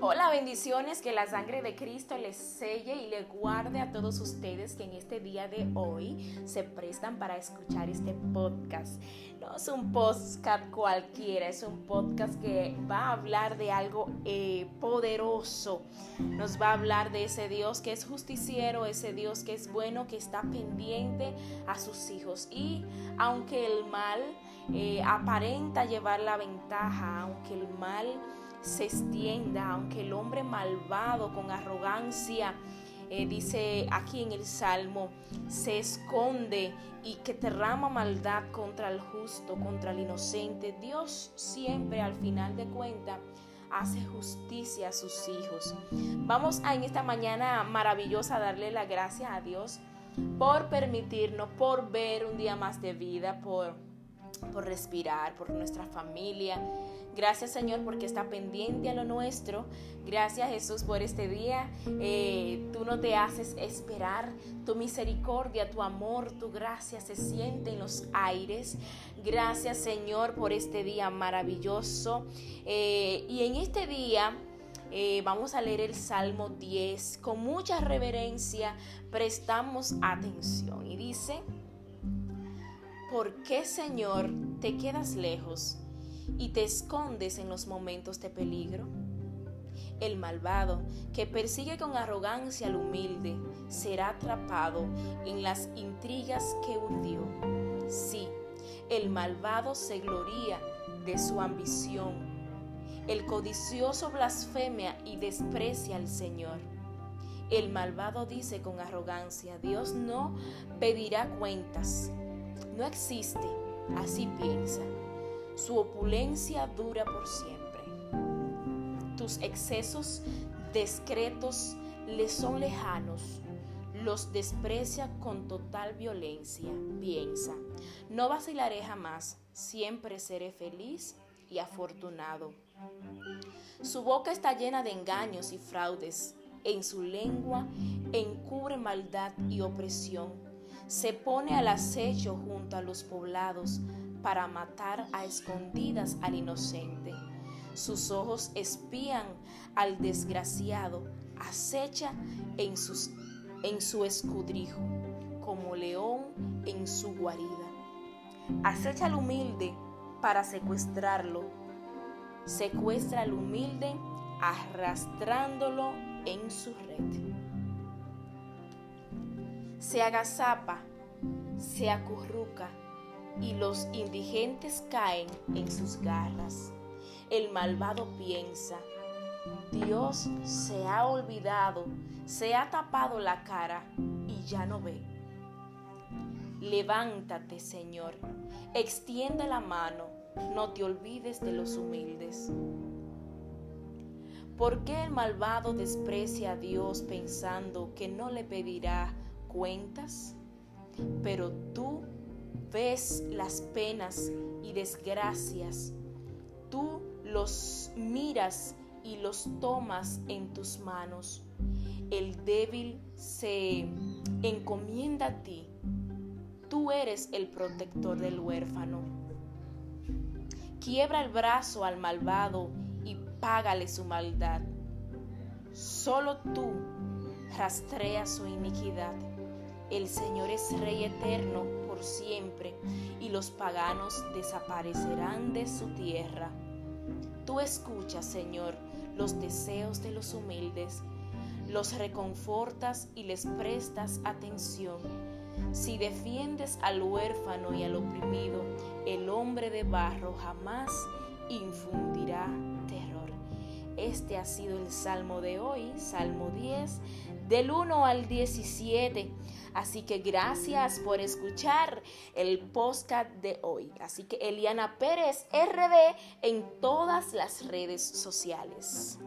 Hola, bendiciones, que la sangre de Cristo les selle y le guarde a todos ustedes que en este día de hoy se prestan para escuchar este podcast. No es un podcast cualquiera, es un podcast que va a hablar de algo eh, poderoso. Nos va a hablar de ese Dios que es justiciero, ese Dios que es bueno, que está pendiente a sus hijos. Y aunque el mal eh, aparenta llevar la ventaja, aunque el mal se extienda, aunque el hombre malvado con arrogancia, eh, dice aquí en el Salmo, se esconde y que derrama maldad contra el justo, contra el inocente, Dios siempre al final de cuentas hace justicia a sus hijos. Vamos a en esta mañana maravillosa darle la gracia a Dios por permitirnos, por ver un día más de vida, por, por respirar, por nuestra familia. Gracias Señor porque está pendiente a lo nuestro. Gracias Jesús por este día. Eh, tú no te haces esperar. Tu misericordia, tu amor, tu gracia se siente en los aires. Gracias Señor por este día maravilloso. Eh, y en este día... Eh, vamos a leer el Salmo 10. Con mucha reverencia prestamos atención. Y dice, ¿por qué Señor te quedas lejos? y te escondes en los momentos de peligro? El malvado, que persigue con arrogancia al humilde, será atrapado en las intrigas que urdió. Sí, el malvado se gloría de su ambición. El codicioso blasfemia y desprecia al Señor. El malvado dice con arrogancia, Dios no pedirá cuentas. No existe, así piensa. Su opulencia dura por siempre. Tus excesos discretos le son lejanos. Los desprecia con total violencia. Piensa, no vacilaré jamás, siempre seré feliz y afortunado. Su boca está llena de engaños y fraudes. En su lengua encubre maldad y opresión. Se pone al acecho junto a los poblados para matar a escondidas al inocente. Sus ojos espían al desgraciado, acecha en, su escudrijo, como león en su guarida. Acecha al humilde para secuestrarlo. Secuestra al humilde arrastrándolo en su red. Se agazapa, se acurruca y los indigentes caen en sus garras. El malvado piensa, Dios se ha olvidado, se ha tapado la cara y ya no ve. Levántate, Señor, extiende la mano, no te olvides de los humildes. ¿Por qué el malvado desprecia a Dios pensando que no le pedirá cuentas? Pero tú ves las penas y desgracias, tú los miras y los tomas en tus manos. El débil se encomienda a ti. Tú eres el protector del huérfano. Quiebra el brazo al malvado y págale su maldad. Solo tú rastreas su iniquidad. El Señor es Rey eterno por siempre, y los paganos desaparecerán de su tierra. Tú escuchas, Señor, los deseos de los humildes, los reconfortas y les prestas atención. Si defiendes al huérfano y al oprimido, el hombre de barro jamás infundirá terror. Este ha sido el salmo de hoy, Salmo 10, del 1 al 17. Así que gracias por escuchar el podcast de hoy. Así que Eliana Pérez RD en todas las redes sociales.